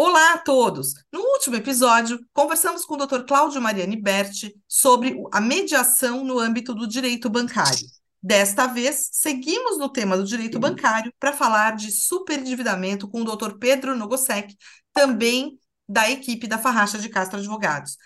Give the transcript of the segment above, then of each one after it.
Olá a todos! No último episódio, conversamos com o Dr. Cláudio Mariani Berti sobre a mediação no âmbito do direito bancário. Desta vez, seguimos no tema do direito bancário para falar de superendividamento com o Dr. Pedro Nogosek, também da equipe da Farracha de Castro Advogados.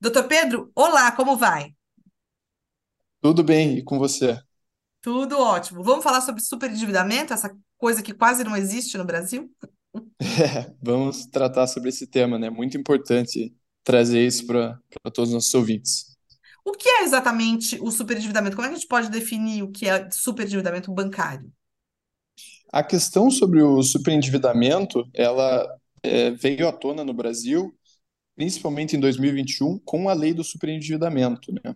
Doutor Pedro, olá, como vai? Tudo bem, e com você? Tudo ótimo. Vamos falar sobre superendividamento, essa coisa que quase não existe no Brasil? É, vamos tratar sobre esse tema, né? Muito importante trazer isso para todos os nossos ouvintes. O que é exatamente o superendividamento? Como é que a gente pode definir o que é superendividamento bancário? A questão sobre o superendividamento, ela é, veio à tona no Brasil, principalmente em 2021, com a lei do superendividamento, né?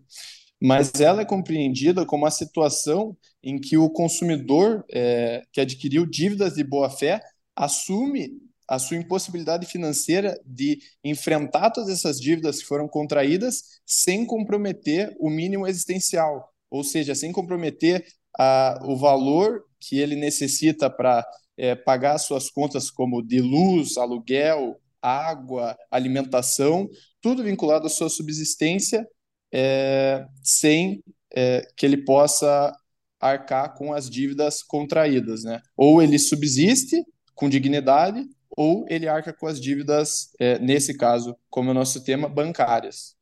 Mas ela é compreendida como a situação em que o consumidor é, que adquiriu dívidas de boa-fé assume a sua impossibilidade financeira de enfrentar todas essas dívidas que foram contraídas sem comprometer o mínimo existencial, ou seja, sem comprometer a, o valor que ele necessita para é, pagar suas contas, como de luz, aluguel, água, alimentação, tudo vinculado à sua subsistência, é, sem é, que ele possa arcar com as dívidas contraídas, né? Ou ele subsiste com dignidade, ou ele arca com as dívidas, é, nesse caso, como é o nosso tema, bancárias.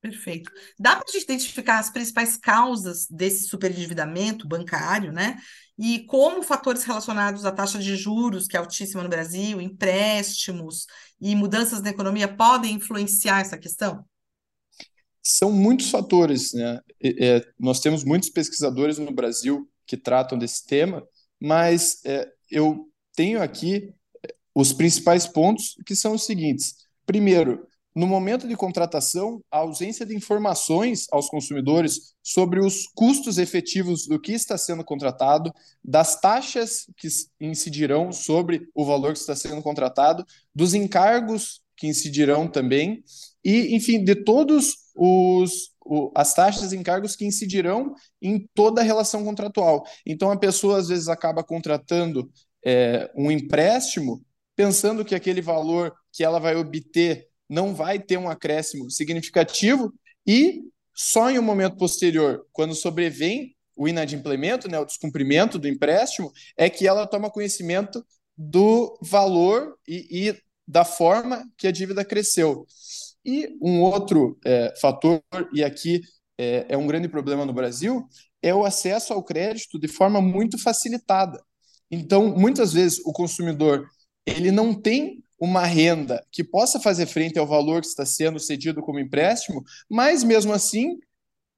Perfeito. Dá para a gente identificar as principais causas desse superendividamento bancário, né? E como fatores relacionados à taxa de juros, que é altíssima no Brasil, empréstimos e mudanças na economia podem influenciar essa questão? São muitos fatores, né? É, nós temos muitos pesquisadores no Brasil que tratam desse tema, mas é, eu tenho aqui os principais pontos, que são os seguintes. Primeiro, no momento de contratação, a ausência de informações aos consumidores sobre os custos efetivos do que está sendo contratado, das taxas que incidirão sobre o valor que está sendo contratado, dos encargos que incidirão também, e, enfim, de todos os as taxas e encargos que incidirão em toda a relação contratual. Então, a pessoa às vezes acaba contratando é, um empréstimo pensando que aquele valor que ela vai obter não vai ter um acréscimo significativo e só em um momento posterior, quando sobrevém o inadimplemento, né, o descumprimento do empréstimo, é que ela toma conhecimento do valor e, e da forma que a dívida cresceu. E um outro é, fator, e aqui é, é um grande problema no Brasil, é o acesso ao crédito de forma muito facilitada. Então, muitas vezes, o consumidor ele não tem uma renda que possa fazer frente ao valor que está sendo cedido como empréstimo, mas mesmo assim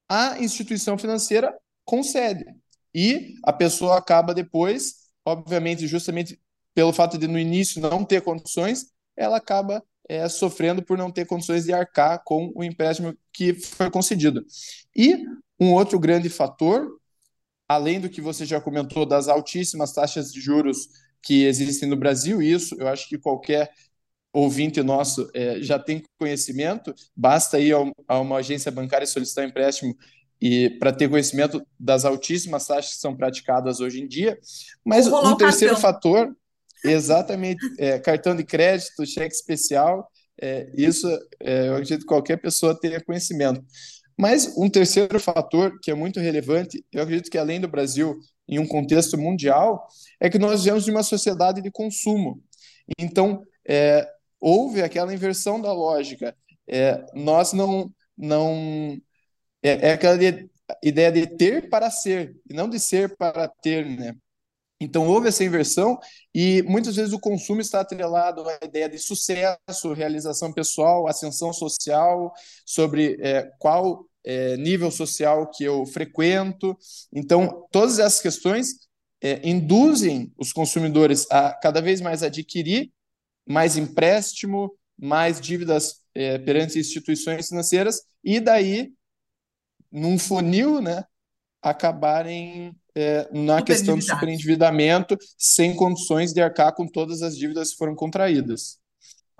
a instituição financeira concede. E a pessoa acaba depois, obviamente, justamente pelo fato de no início não ter condições, ela acaba é, sofrendo por não ter condições de arcar com o empréstimo que foi concedido. E um outro grande fator, além do que você já comentou das altíssimas taxas de juros que existem no Brasil, isso eu acho que qualquer ouvinte nosso é, já tem conhecimento, basta ir a uma agência bancária solicitar um empréstimo e para ter conhecimento das altíssimas taxas que são praticadas hoje em dia. Mas um terceiro cartão. fator, exatamente, é, cartão de crédito, cheque especial, é, isso é, eu acredito que qualquer pessoa tenha conhecimento. Mas um terceiro fator que é muito relevante, eu acredito que além do Brasil, em um contexto mundial, é que nós vivemos de uma sociedade de consumo. Então, é, houve aquela inversão da lógica. É, nós não. não é, é aquela de, ideia de ter para ser, e não de ser para ter, né? Então, houve essa inversão e muitas vezes o consumo está atrelado à ideia de sucesso, realização pessoal, ascensão social, sobre é, qual é, nível social que eu frequento. Então, todas essas questões é, induzem os consumidores a cada vez mais adquirir mais empréstimo, mais dívidas é, perante instituições financeiras e daí, num funil, né, acabarem é, na questão do superendividamento, sem condições de arcar com todas as dívidas que foram contraídas.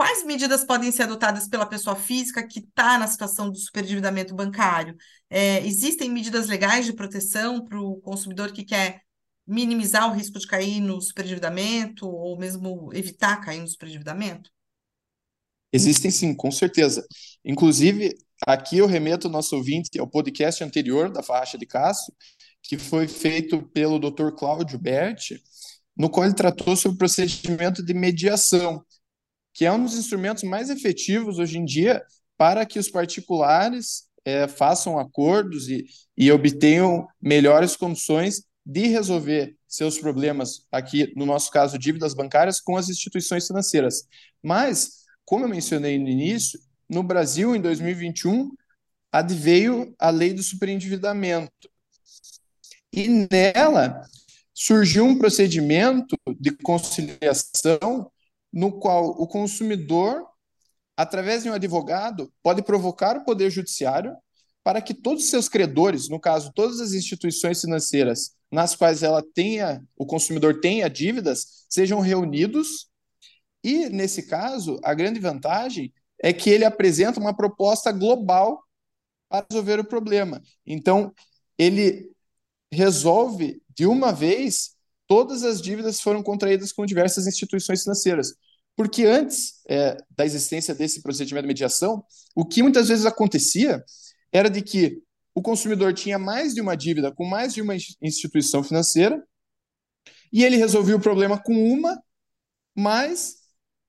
Quais medidas podem ser adotadas pela pessoa física que está na situação do superendividamento bancário? É, existem medidas legais de proteção para o consumidor que quer minimizar o risco de cair no superendividamento ou mesmo evitar cair no superendividamento? Existem sim, com certeza. Inclusive, aqui eu remeto o nosso ouvinte ao podcast anterior da faixa de Cássio, que foi feito pelo Dr. Cláudio Berti, no qual ele tratou sobre o procedimento de mediação, que é um dos instrumentos mais efetivos hoje em dia para que os particulares é, façam acordos e, e obtenham melhores condições de resolver seus problemas, aqui no nosso caso, dívidas bancárias, com as instituições financeiras. Mas, como eu mencionei no início, no Brasil, em 2021, adveio a lei do superendividamento. E nela surgiu um procedimento de conciliação no qual o consumidor, através de um advogado, pode provocar o Poder Judiciário para que todos os seus credores, no caso, todas as instituições financeiras nas quais ela tenha, o consumidor tenha dívidas, sejam reunidos. E, nesse caso, a grande vantagem é que ele apresenta uma proposta global para resolver o problema. Então, ele resolve de uma vez todas as dívidas foram contraídas com diversas instituições financeiras. Porque antes é, da existência desse procedimento de mediação, o que muitas vezes acontecia era de que o consumidor tinha mais de uma dívida com mais de uma instituição financeira e ele resolvia o problema com uma, mas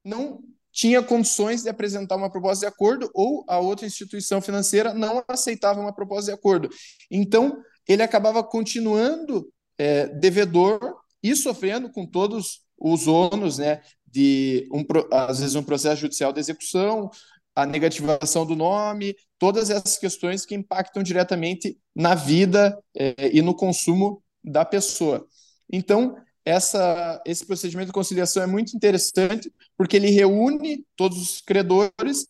não tinha condições de apresentar uma proposta de acordo ou a outra instituição financeira não aceitava uma proposta de acordo. Então, ele acabava continuando é, devedor e sofrendo com todos os ônus né, de, um, às vezes, um processo judicial de execução, a negativação do nome, todas essas questões que impactam diretamente na vida é, e no consumo da pessoa. Então, essa, esse procedimento de conciliação é muito interessante porque ele reúne todos os credores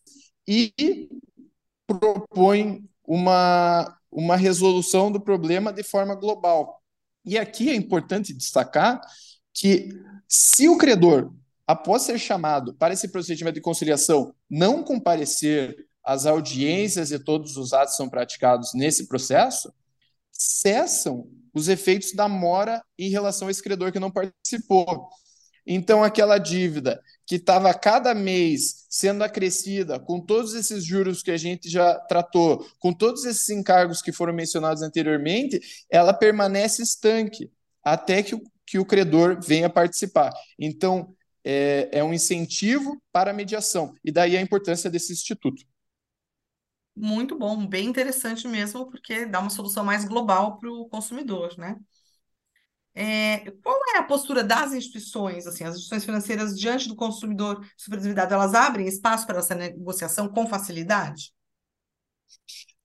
e propõe uma, uma resolução do problema de forma global. E aqui é importante destacar que se o credor após ser chamado para esse procedimento de conciliação, não comparecer às audiências e todos os atos são praticados nesse processo, cessam os efeitos da mora em relação ao esse credor que não participou. Então, aquela dívida que estava cada mês sendo acrescida, com todos esses juros que a gente já tratou, com todos esses encargos que foram mencionados anteriormente, ela permanece estanque até que o, que o credor venha participar. Então, é, é um incentivo para a mediação, e daí a importância desse instituto. Muito bom, bem interessante mesmo, porque dá uma solução mais global para o consumidor, né? É, qual é a postura das instituições, assim, as instituições financeiras diante do consumidor superendividado, elas abrem espaço para essa negociação com facilidade?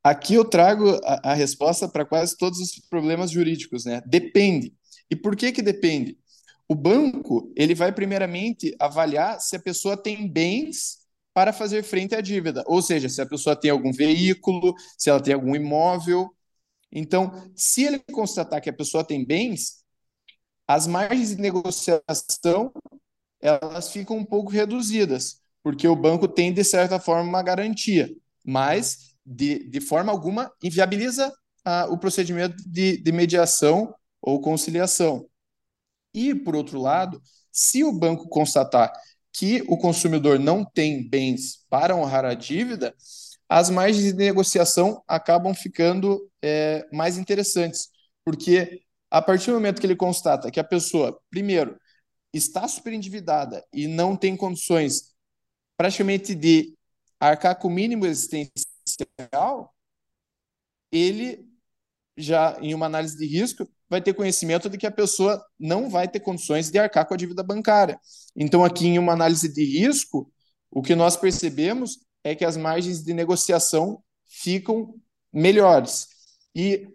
Aqui eu trago a, a resposta para quase todos os problemas jurídicos, né? Depende. E por que que depende? O banco, ele vai primeiramente avaliar se a pessoa tem bens para fazer frente à dívida, ou seja, se a pessoa tem algum veículo, se ela tem algum imóvel. Então, se ele constatar que a pessoa tem bens, as margens de negociação elas ficam um pouco reduzidas, porque o banco tem, de certa forma, uma garantia, mas, de, de forma alguma, inviabiliza ah, o procedimento de, de mediação ou conciliação. E, por outro lado, se o banco constatar que o consumidor não tem bens para honrar a dívida, as margens de negociação acabam ficando é, mais interessantes, porque a partir do momento que ele constata que a pessoa, primeiro, está superendividada e não tem condições praticamente de arcar com o mínimo existencial, ele já, em uma análise de risco, vai ter conhecimento de que a pessoa não vai ter condições de arcar com a dívida bancária. Então, aqui em uma análise de risco, o que nós percebemos é que as margens de negociação ficam melhores. E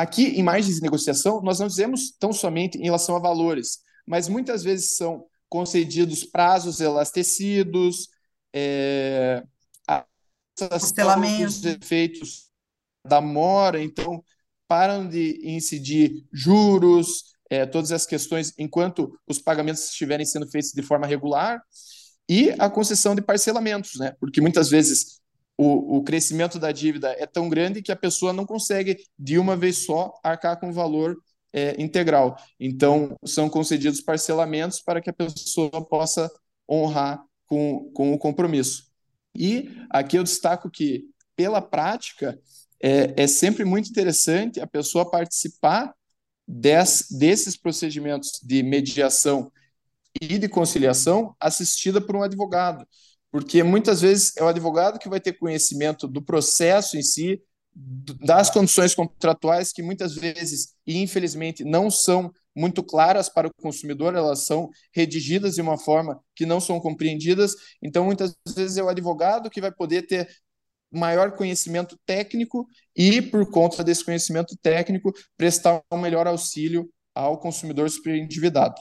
aqui em margens de negociação, nós não dizemos tão somente em relação a valores, mas muitas vezes são concedidos prazos elastecidos, é, os efeitos da mora, então param de incidir juros, é, todas as questões enquanto os pagamentos estiverem sendo feitos de forma regular, e a concessão de parcelamentos, né? Porque muitas vezes o, o crescimento da dívida é tão grande que a pessoa não consegue, de uma vez só, arcar com o valor é, integral. Então, são concedidos parcelamentos para que a pessoa possa honrar com, com o compromisso. E aqui eu destaco que, pela prática, é, é sempre muito interessante a pessoa participar des, desses procedimentos de mediação e de conciliação assistida por um advogado, porque muitas vezes é o advogado que vai ter conhecimento do processo em si, das condições contratuais que muitas vezes e infelizmente não são muito claras para o consumidor, elas são redigidas de uma forma que não são compreendidas. Então, muitas vezes é o advogado que vai poder ter maior conhecimento técnico e, por conta desse conhecimento técnico, prestar um melhor auxílio ao consumidor superendividado.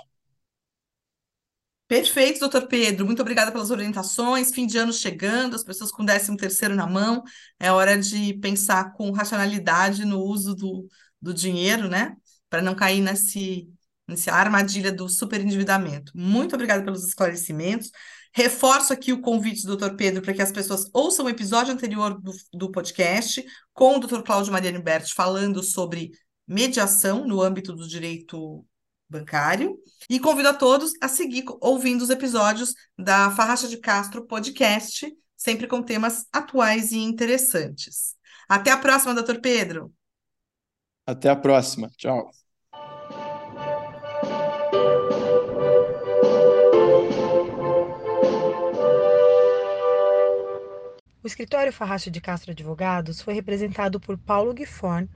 Perfeito, doutor Pedro. Muito obrigada pelas orientações. Fim de ano chegando, as pessoas com 13 terceiro na mão. É hora de pensar com racionalidade no uso do, do dinheiro, né? Para não cair nesse, nessa armadilha do superendividamento. Muito obrigada pelos esclarecimentos. Reforço aqui o convite do Dr. Pedro para que as pessoas ouçam o episódio anterior do, do podcast com o Dr. Cláudio Mariano Berti falando sobre mediação no âmbito do direito bancário. E convido a todos a seguir ouvindo os episódios da Farracha de Castro Podcast, sempre com temas atuais e interessantes. Até a próxima, doutor Pedro. Até a próxima. Tchau. O escritório Farracha de Castro Advogados foi representado por Paulo Guifon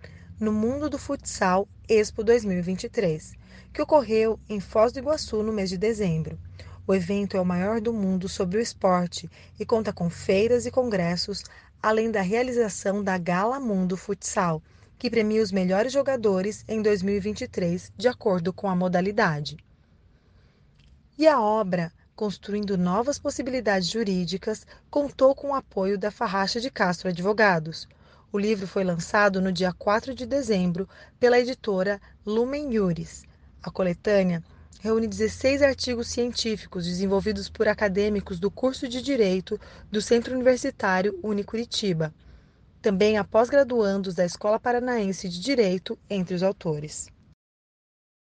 no Mundo do Futsal Expo 2023 que ocorreu em Foz do Iguaçu no mês de dezembro. O evento é o maior do mundo sobre o esporte e conta com feiras e congressos, além da realização da Gala Mundo Futsal, que premia os melhores jogadores em 2023, de acordo com a modalidade. E a obra, Construindo Novas Possibilidades Jurídicas, contou com o apoio da Farracha de Castro Advogados. O livro foi lançado no dia 4 de dezembro pela editora Lumen Juris a coletânea reúne 16 artigos científicos desenvolvidos por acadêmicos do curso de Direito do Centro Universitário Unicuritiba. Também há pós-graduandos da Escola Paranaense de Direito entre os autores.